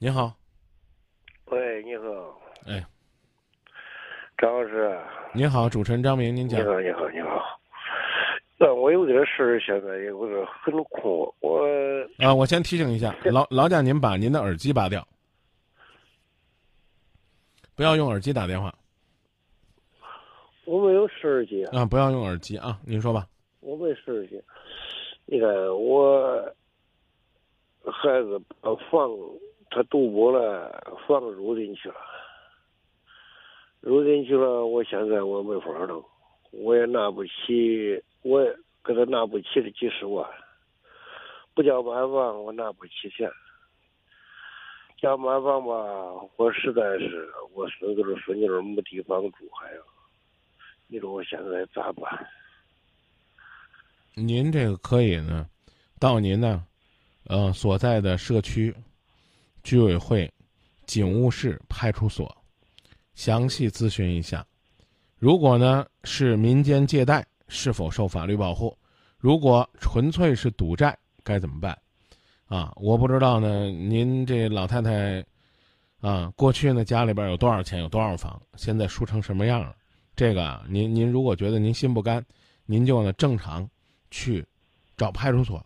你好，喂，你好，哎，张老师，你好，主持人张明，您讲。你好，你好，你好。那我有点事儿，现在有点很困。我啊，我先提醒一下，老老贾您把您的耳机拔掉，不要用耳机打电话我没有手耳机，啊，不要用耳机啊，您说吧。我没手耳机。你看我孩子把房他赌博了，房入进去了，入进去了，我现在我没法弄，我也拿不起，我也给他拿不起这几十万，不叫买房我拿不起钱。交买房吧，我实在是我孙子孙女儿没地方住，还有，你说我现在咋办？您这个可以呢，到您呢，呃所在的社区、居委会、警务室、派出所，详细咨询一下。如果呢是民间借贷，是否受法律保护？如果纯粹是赌债，该怎么办？啊，我不知道呢。您这老太太，啊，过去呢家里边有多少钱，有多少房，现在输成什么样了？这个，您您如果觉得您心不甘，您就呢正常去找派出所。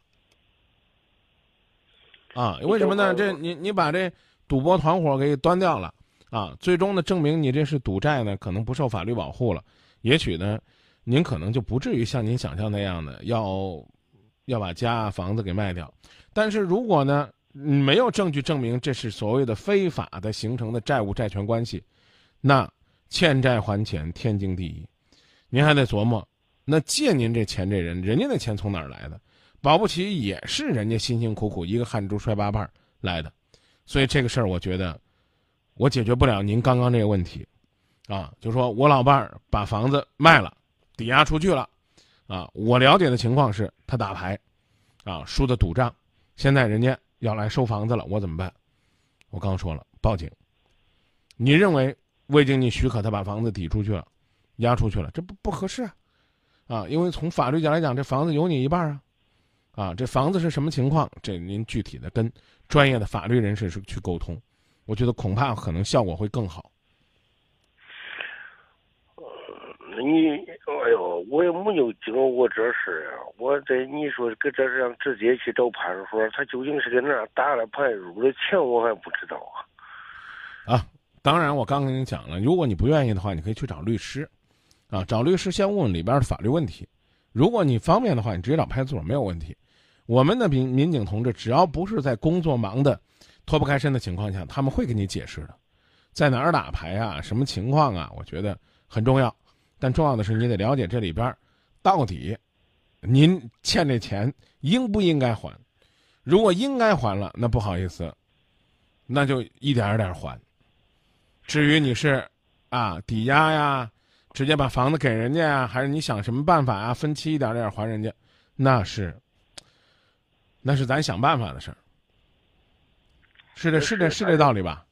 啊，为什么呢？这你你把这赌博团伙给端掉了啊，最终呢证明你这是赌债呢，可能不受法律保护了。也许呢，您可能就不至于像您想象那样的要要把家房子给卖掉。但是如果呢，没有证据证明这是所谓的非法的形成的债务债权关系，那欠债还钱天经地义。您还得琢磨，那借您这钱这人，人家那钱从哪儿来的？保不齐也是人家辛辛苦苦一个汗珠摔八瓣来的。所以这个事儿，我觉得我解决不了您刚刚这个问题，啊，就说我老伴儿把房子卖了，抵押出去了，啊，我了解的情况是他打牌，啊，输的赌账。现在人家要来收房子了，我怎么办？我刚说了，报警。你认为未经你许可，他把房子抵出去了，押出去了，这不不合适啊！啊，因为从法律角来讲，这房子有你一半啊！啊，这房子是什么情况？这您具体的跟专业的法律人士是去沟通，我觉得恐怕可能效果会更好。你哎呦，我也没有经过过这事儿啊！我这你说搁这上直接去找派出所，他究竟是搁哪儿打了派出所的钱，我还不知道啊。啊，当然，我刚跟你讲了，如果你不愿意的话，你可以去找律师，啊，找律师先问问里边的法律问题。如果你方便的话，你直接找派出所没有问题。我们的民民警同志，只要不是在工作忙的脱不开身的情况下，他们会给你解释的，在哪儿打牌啊，什么情况啊，我觉得很重要。但重要的是，你得了解这里边到底您欠这钱应不应该还。如果应该还了，那不好意思，那就一点点还。至于你是啊抵押呀，直接把房子给人家呀，还是你想什么办法啊，分期一点点还人家，那是那是咱想办法的事儿。是这是这是这道理吧？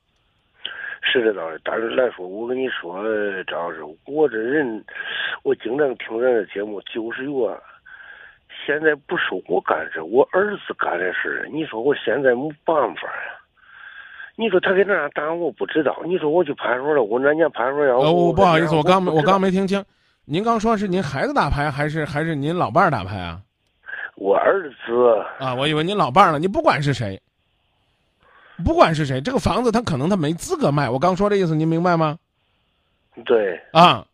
是这道理，但是来说，我跟你说，张老师，我这人，我经常听咱的节目，就是有啊。现在不是我干的事，我儿子干的事你说我现在没办法呀。你说他搁哪打，我不知道。你说我去派出所了，我人家派出所要。哦，不好意思，我刚我刚没听清，您刚说是您孩子打牌，还是还是您老伴儿打牌啊？我儿子。啊，我以为您老伴儿了。你不管是谁。不管是谁，这个房子他可能他没资格卖。我刚说这意思，您明白吗？对。啊，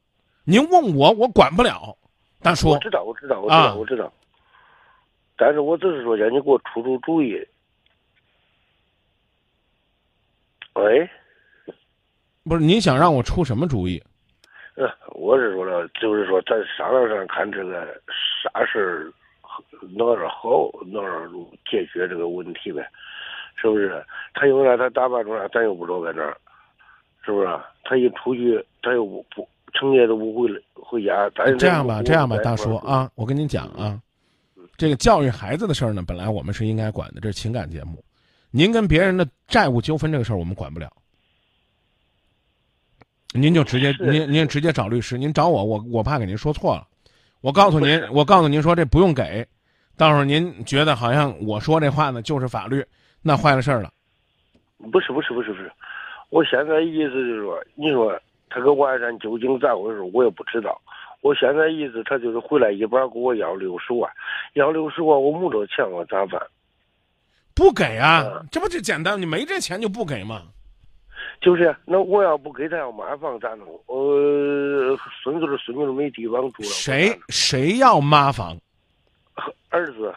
您问我，我管不了。大叔，我知道，我知道，我知道，我知道。但是我只是说叫你给我出出主意。喂。不是，您想让我出什么主意？呃，我是说了，就是说咱商量商量，看这个啥事儿哪儿好，哪儿解决这个问题呗。是不是？他又来，他打扮出来，咱又不知道在哪儿，是不是？他一出去，他又不不成夜都不回来回家。咱这样吧，这样吧，大叔啊，我跟您讲啊，这个教育孩子的事儿呢，本来我们是应该管的，这是情感节目。您跟别人的债务纠纷这个事儿，我们管不了。您就直接您您直接找律师，您找我，我我怕给您说错了。我告诉您，我告诉您说这不用给，到时候您觉得好像我说这话呢就是法律。那坏了事儿了，不是不是不是不是，我现在意思就是说，你说他搁外山究竟咋回事，我也不知道。我现在意思，他就是回来一半给我要六十万，要六十万，我没这钱，我咋办？不给啊，这不就简单？你没这钱就不给嘛？就是，那我要不给他要买房咋弄？呃，孙子的孙女都没地方住了。谁谁要妈房？儿子，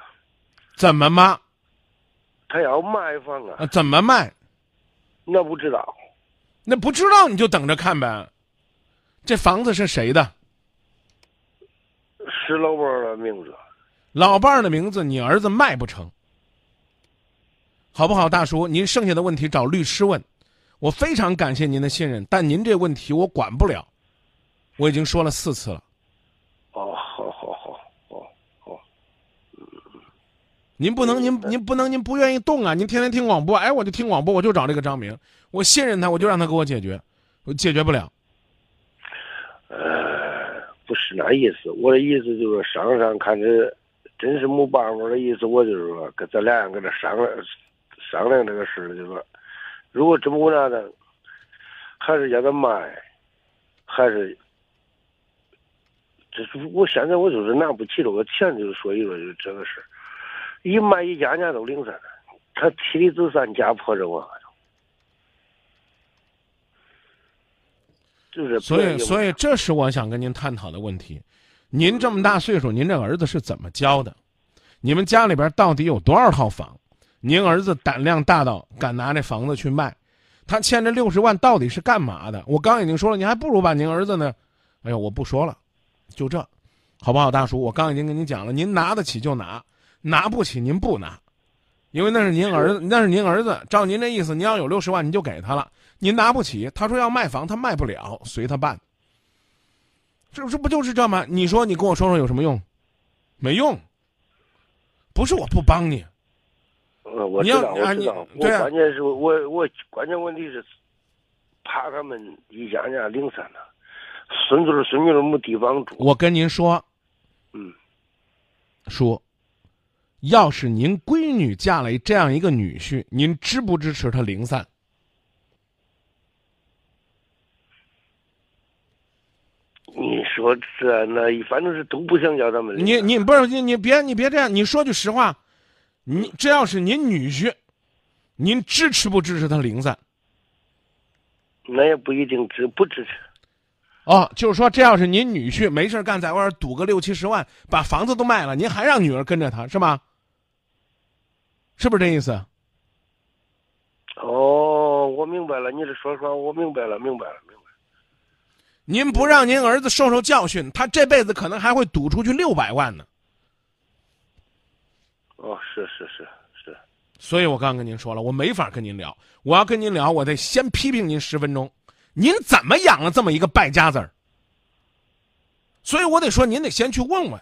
怎么妈？他要卖房啊？啊，怎么卖？那不知道。那不知道你就等着看呗。这房子是谁的？是老伴儿的名字。老伴儿的名字，你儿子卖不成，好不好，大叔？您剩下的问题找律师问。我非常感谢您的信任，但您这问题我管不了，我已经说了四次了。哦，好好好，好好。您不能，您您不能，您不愿意动啊！您天天听广播，哎，我就听广播，我就找这个张明，我信任他，我就让他给我解决，我解决不了。呃，不是那意思，我的意思就是商商看着真是没办法的意思，我就是说跟咱俩人搁这商量商量这个事儿，就说。如果这么为啥的，还是让他卖，还是，这是我现在我就是拿不起这个钱，就是说一说就这个事一卖一家家都零散，他妻离子散，家破人亡，就是。所以，所以这是我想跟您探讨的问题。您这么大岁数，您这儿子是怎么教的？你们家里边到底有多少套房？您儿子胆量大到敢拿这房子去卖，他欠这六十万到底是干嘛的？我刚已经说了，您还不如把您儿子呢。哎呦，我不说了，就这，好不好，大叔？我刚已经跟您讲了，您拿得起就拿，拿不起您不拿，因为那是您儿子，那是您儿子。照您这意思，您要有六十万，您就给他了。您拿不起，他说要卖房，他卖不了，随他办。这这不就是这吗？你说你跟我说说有什么用？没用。不是我不帮你。呃，我知道，我知道，我关键是我我关键问题是，怕他们一家家零散了，孙子儿孙女儿没地方住。我跟您说，嗯，说，要是您闺女嫁了这样一个女婿，您支不支持他零散？你说这那反正是都不想叫他们。你你不是你你别你别这样，你说句实话。你这要是您女婿，您支持不支持他零散？那也不一定支不支持。哦，就是说，这要是您女婿没事干，在外边赌个六七十万，把房子都卖了，您还让女儿跟着他是吗？是不是这意思？哦，我明白了，你这说说，我明白了，明白了，明白。您不让您儿子受受教训，他这辈子可能还会赌出去六百万呢。哦，是是是是，所以我刚跟您说了，我没法跟您聊。我要跟您聊，我得先批评您十分钟。您怎么养了这么一个败家子儿？所以我得说，您得先去问问。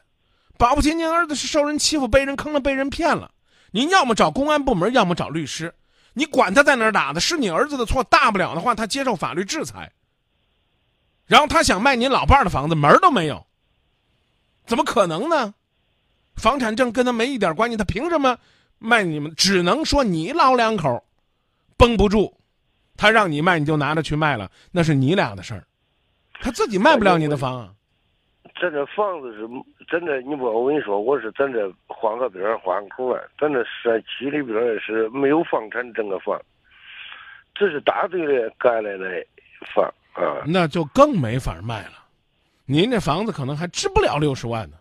保不齐您儿子是受人欺负、被人坑了、被人骗了。您要么找公安部门，要么找律师。你管他在哪儿打的，是你儿子的错，大不了的话，他接受法律制裁。然后他想卖您老伴儿的房子，门儿都没有。怎么可能呢？房产证跟他没一点关系，他凭什么卖你们？只能说你老两口绷不住，他让你卖你就拿着去卖了，那是你俩的事儿，他自己卖不了你的房啊。咱这房子是真的，你不我跟你说，我是咱这换个边儿换口啊，咱这社区里边是没有房产证的房，这是大队的盖来的房啊。那就更没法卖了，您这房子可能还值不了六十万呢。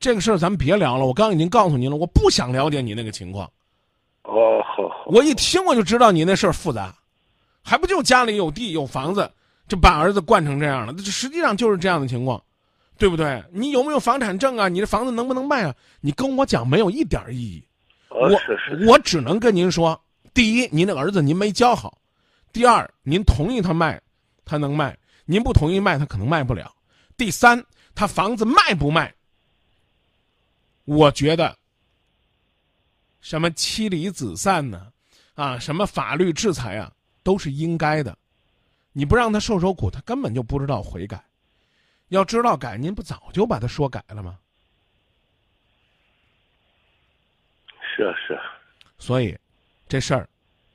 这个事儿咱们别聊了，我刚已经告诉您了，我不想了解你那个情况。哦，好，好。我一听我就知道你那事儿复杂，还不就家里有地有房子，就把儿子惯成这样了？这实际上就是这样的情况，对不对？你有没有房产证啊？你的房子能不能卖啊？你跟我讲没有一点意义。我我只能跟您说：第一，您的儿子您没教好；第二，您同意他卖，他能卖；您不同意卖，他可能卖不了；第三，他房子卖不卖？我觉得，什么妻离子散呢？啊，什么法律制裁啊，都是应该的。你不让他受受苦，他根本就不知道悔改。要知道改，您不早就把他说改了吗？是啊，是啊。所以，这事儿，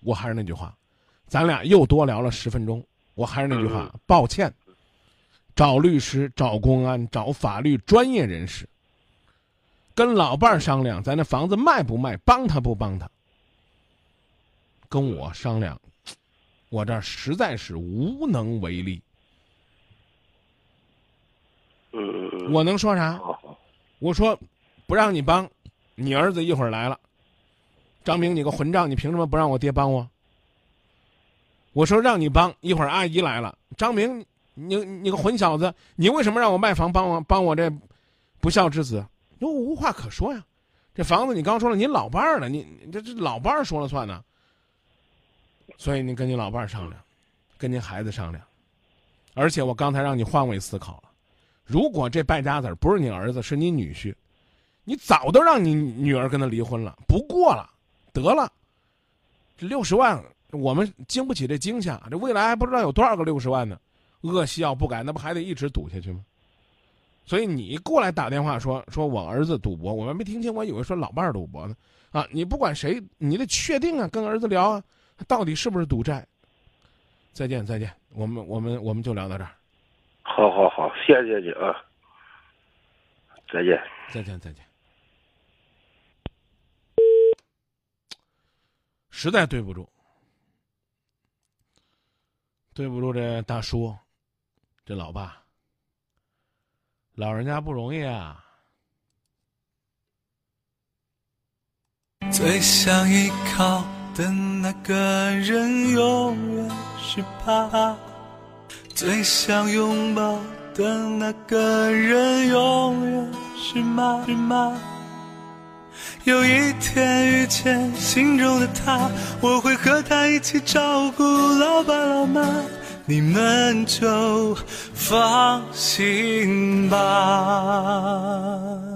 我还是那句话，咱俩又多聊了十分钟。我还是那句话，抱歉，找律师、找公安、找法律专业人士，跟老伴儿商量，咱那房子卖不卖，帮他不帮他。跟我商量，我这儿实在是无能为力。嗯嗯嗯，我能说啥？我说不让你帮，你儿子一会儿来了，张明，你个混账，你凭什么不让我爹帮我？我说让你帮，一会儿阿姨来了，张明，你你个混小子，你为什么让我卖房帮我帮我这不孝之子？我无话可说呀，这房子你刚说了，你老伴儿呢，你这这老伴儿说了算呢。所以你跟你老伴儿商量，跟您孩子商量，而且我刚才让你换位思考了，如果这败家子不是你儿子，是你女婿，你早都让你女儿跟他离婚了，不过了，得了，这六十万我们经不起这惊吓，这未来还不知道有多少个六十万呢，恶习要不改，那不还得一直赌下去吗？所以你过来打电话说说我儿子赌博，我们没听清，我以为说老伴儿赌博呢，啊，你不管谁，你得确定啊，跟儿子聊啊。到底是不是赌债？再见，再见，我们我们我们就聊到这儿。好好好，谢谢你啊，再见。再见，再见。实在对不住，对不住这大叔，这老爸，老人家不容易啊。最想依靠。的那个人永远是爸，最想拥抱的那个人永远是妈妈。有一天遇见心中的他，我会和他一起照顾老爸老妈，你们就放心吧。